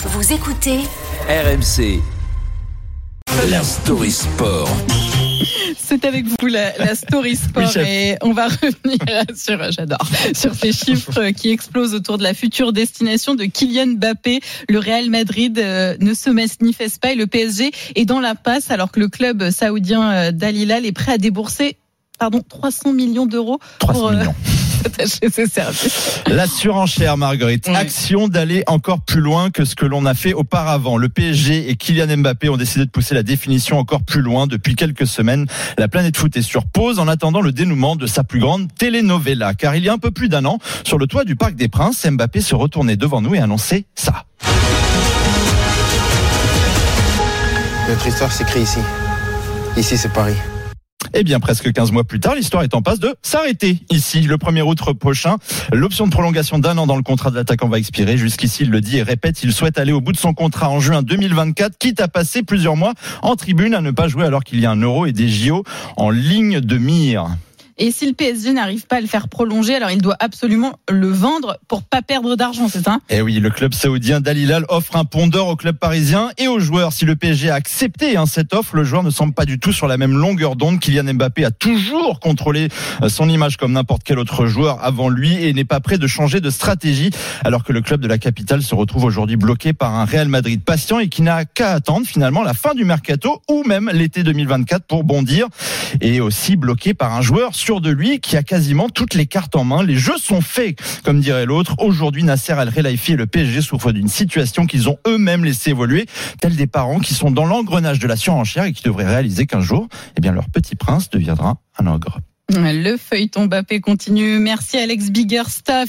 Vous écoutez RMC. La story sport. C'est avec vous la, la story sport et on va revenir sur, j'adore, sur ces chiffres qui explosent autour de la future destination de Kylian Mbappé. Le Real Madrid euh, ne se manifeste pas et le PSG est dans la passe alors que le club saoudien euh, d'Al Hilal est prêt à débourser pardon 300 millions d'euros 300 pour euh, millions. attacher ses services. La surenchère, Marguerite. Action d'aller encore plus loin que ce que l'on a fait auparavant. Le PSG et Kylian Mbappé ont décidé de pousser la définition encore plus loin depuis quelques semaines. La planète foot est sur pause en attendant le dénouement de sa plus grande telenovela. Car il y a un peu plus d'un an, sur le toit du Parc des Princes, Mbappé se retournait devant nous et annonçait ça. Notre histoire s'écrit ici. Ici, c'est Paris. Eh bien, presque 15 mois plus tard, l'histoire est en passe de s'arrêter. Ici, le 1er août prochain, l'option de prolongation d'un an dans le contrat de l'attaquant va expirer. Jusqu'ici, il le dit et répète, il souhaite aller au bout de son contrat en juin 2024, quitte à passer plusieurs mois en tribune à ne pas jouer alors qu'il y a un euro et des JO en ligne de mire. Et si le PSG n'arrive pas à le faire prolonger, alors il doit absolument le vendre pour pas perdre d'argent, c'est ça? Eh oui, le club saoudien d'Al Hilal offre un pondeur au club parisien et aux joueurs. Si le PSG a accepté hein, cette offre, le joueur ne semble pas du tout sur la même longueur d'onde. Kylian Mbappé a toujours contrôlé euh, son image comme n'importe quel autre joueur avant lui et n'est pas prêt de changer de stratégie alors que le club de la capitale se retrouve aujourd'hui bloqué par un Real Madrid patient et qui n'a qu'à attendre finalement la fin du mercato ou même l'été 2024 pour bondir et aussi bloqué par un joueur de lui qui a quasiment toutes les cartes en main. Les jeux sont faits, comme dirait l'autre. Aujourd'hui, Nasser Al Khelaifi et le PSG souffrent d'une situation qu'ils ont eux-mêmes laissé évoluer, tels des parents qui sont dans l'engrenage de la surenchère et qui devraient réaliser qu'un jour, eh bien, leur petit prince deviendra un ogre. Le feuilleton Mbappé continue. Merci Alex Biggerstaff.